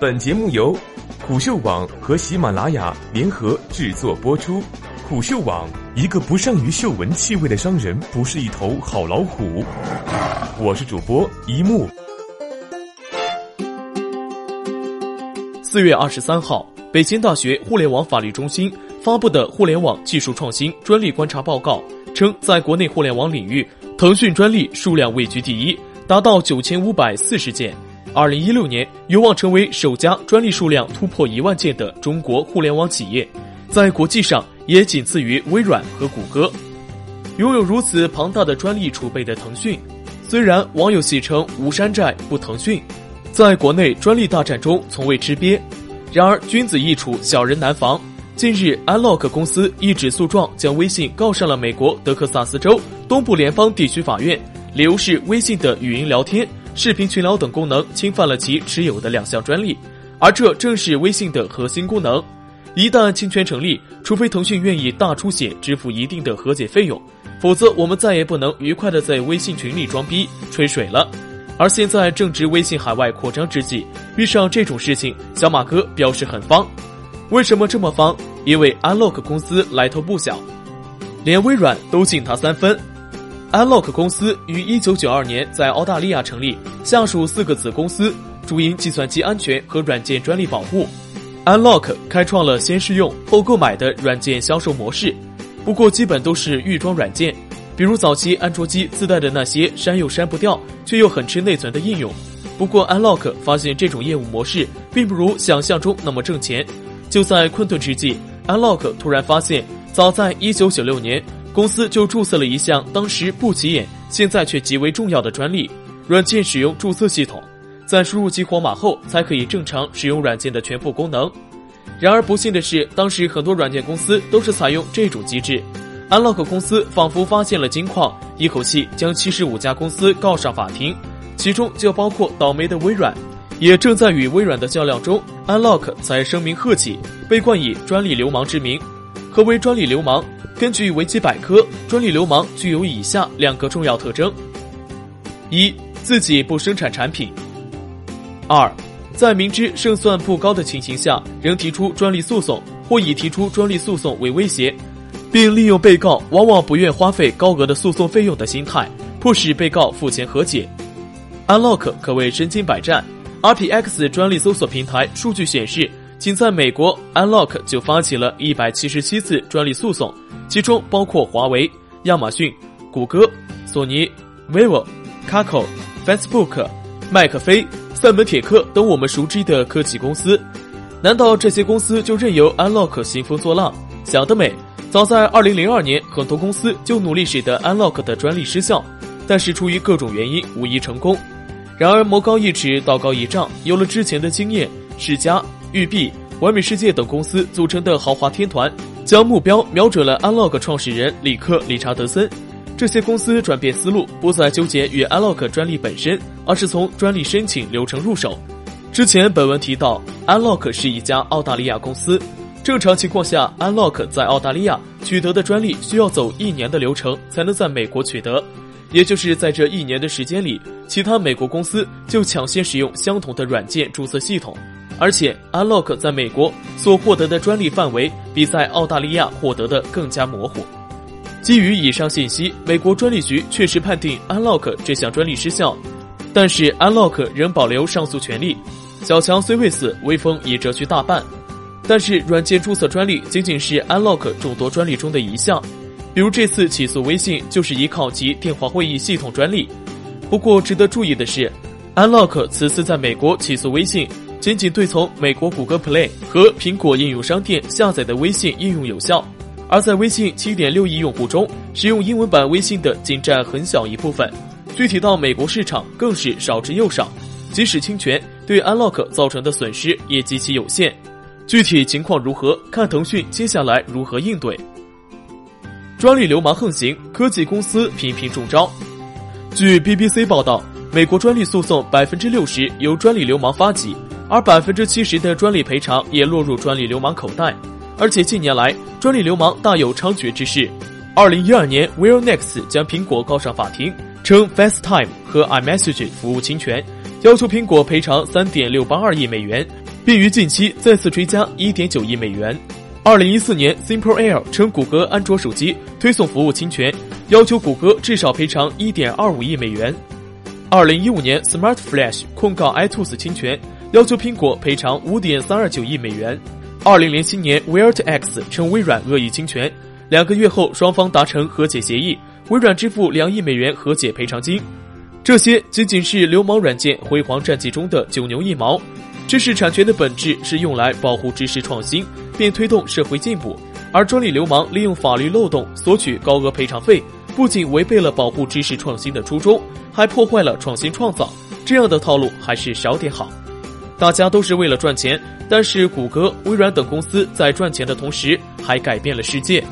本节目由虎嗅网和喜马拉雅联合制作播出。虎嗅网：一个不善于嗅闻气味的商人，不是一头好老虎。我是主播一木。四月二十三号，北京大学互联网法律中心发布的《互联网技术创新专利观察报告》称，在国内互联网领域，腾讯专利数量位居第一，达到九千五百四十件。二零一六年有望成为首家专利数量突破一万件的中国互联网企业，在国际上也仅次于微软和谷歌。拥有如此庞大的专利储备的腾讯，虽然网友戏称“无山寨不腾讯”。在国内专利大战中从未吃瘪，然而君子易处，小人难防。近日，Unlock 公司一纸诉状将微信告上了美国德克萨斯州东部联邦地区法院，理由是微信的语音聊天、视频群聊等功能侵犯了其持有的两项专利，而这正是微信的核心功能。一旦侵权成立，除非腾讯愿意大出血支付一定的和解费用，否则我们再也不能愉快的在微信群里装逼吹水了。而现在正值微信海外扩张之际，遇上这种事情，小马哥表示很方。为什么这么方？因为 Unlock 公司来头不小，连微软都敬他三分。Unlock 公司于一九九二年在澳大利亚成立，下属四个子公司，主营计算机安全和软件专利保护。Unlock 开创了先试用后购买的软件销售模式，不过基本都是预装软件。比如早期安卓机自带的那些删又删不掉却又很吃内存的应用，不过 Unlock 发现这种业务模式并不如想象中那么挣钱。就在困顿之际，Unlock 突然发现，早在1996年，公司就注册了一项当时不起眼，现在却极为重要的专利——软件使用注册系统，在输入激活码后才可以正常使用软件的全部功能。然而不幸的是，当时很多软件公司都是采用这种机制。Unlock 公司仿佛发现了金矿，一口气将七十五家公司告上法庭，其中就包括倒霉的微软。也正在与微软的较量中，Unlock 才声名鹤起，被冠以“专利流氓”之名。何为专利流氓？根据维基百科，专利流氓具有以下两个重要特征：一、自己不生产产品；二、在明知胜算不高的情形下，仍提出专利诉讼，或以提出专利诉讼为威胁。并利用被告往往不愿花费高额的诉讼费用的心态，迫使被告付钱和解。Unlock 可谓身经百战。RPX 专利搜索平台数据显示，仅在美国，Unlock 就发起了一百七十七次专利诉讼，其中包括华为、亚马逊、谷歌、索尼、vivo、Kakao、Facebook、麦克菲、赛门铁克等我们熟知的科技公司。难道这些公司就任由 Unlock 兴风作浪？想得美！早在二零零二年，很多公司就努力使得 Unlock 的专利失效，但是出于各种原因无一成功。然而魔高一尺，道高一丈，有了之前的经验，世嘉、育碧、完美世界等公司组成的豪华天团，将目标瞄准了 Unlock 创始人里克·理查德森。这些公司转变思路，不再纠结于 Unlock 专利本身，而是从专利申请流程入手。之前本文提到，Unlock 是一家澳大利亚公司。正常情况下，Unlock 在澳大利亚取得的专利需要走一年的流程才能在美国取得，也就是在这一年的时间里，其他美国公司就抢先使用相同的软件注册系统，而且 Unlock 在美国所获得的专利范围比在澳大利亚获得的更加模糊。基于以上信息，美国专利局确实判定 Unlock 这项专利失效，但是 Unlock 仍保留上诉权利。小强虽未死，威风已折去大半。但是，软件注册专利仅仅是 Unlock 众多专利中的一项，比如这次起诉微信就是依靠其电话会议系统专利。不过，值得注意的是，Unlock 此次在美国起诉微信，仅仅对从美国谷歌 Play 和苹果应用商店下载的微信应用有效，而在微信7.6亿用户中，使用英文版微信的仅占很小一部分，具体到美国市场更是少之又少。即使侵权，对 Unlock 造成的损失也极其有限。具体情况如何，看腾讯接下来如何应对。专利流氓横行，科技公司频频中招。据 BBC 报道，美国专利诉讼百分之六十由专利流氓发起，而百分之七十的专利赔偿也落入专利流氓口袋。而且近年来，专利流氓大有猖獗之势。二零一二年，Willnex 将苹果告上法庭，称 FaceTime 和 iMessage 服务侵权，要求苹果赔偿三点六八二亿美元。并于近期再次追加1.9亿美元。二零一四年，Simple Air 称谷歌安卓手机推送服务侵权，要求谷歌至少赔偿1.25亿美元。二零一五年，Smart Flash 控告 iTunes 侵权，要求苹果赔偿5.329亿美元。二零零七年，WeartX 称微软恶意侵权，两个月后双方达成和解协议，微软支付两亿美元和解赔偿金。这些仅仅是流氓软件辉煌战绩中的九牛一毛。知识产权的本质是用来保护知识创新，并推动社会进步，而专利流氓利用法律漏洞索取高额赔偿费，不仅违背了保护知识创新的初衷，还破坏了创新创造。这样的套路还是少点好。大家都是为了赚钱，但是谷歌、微软等公司在赚钱的同时，还改变了世界。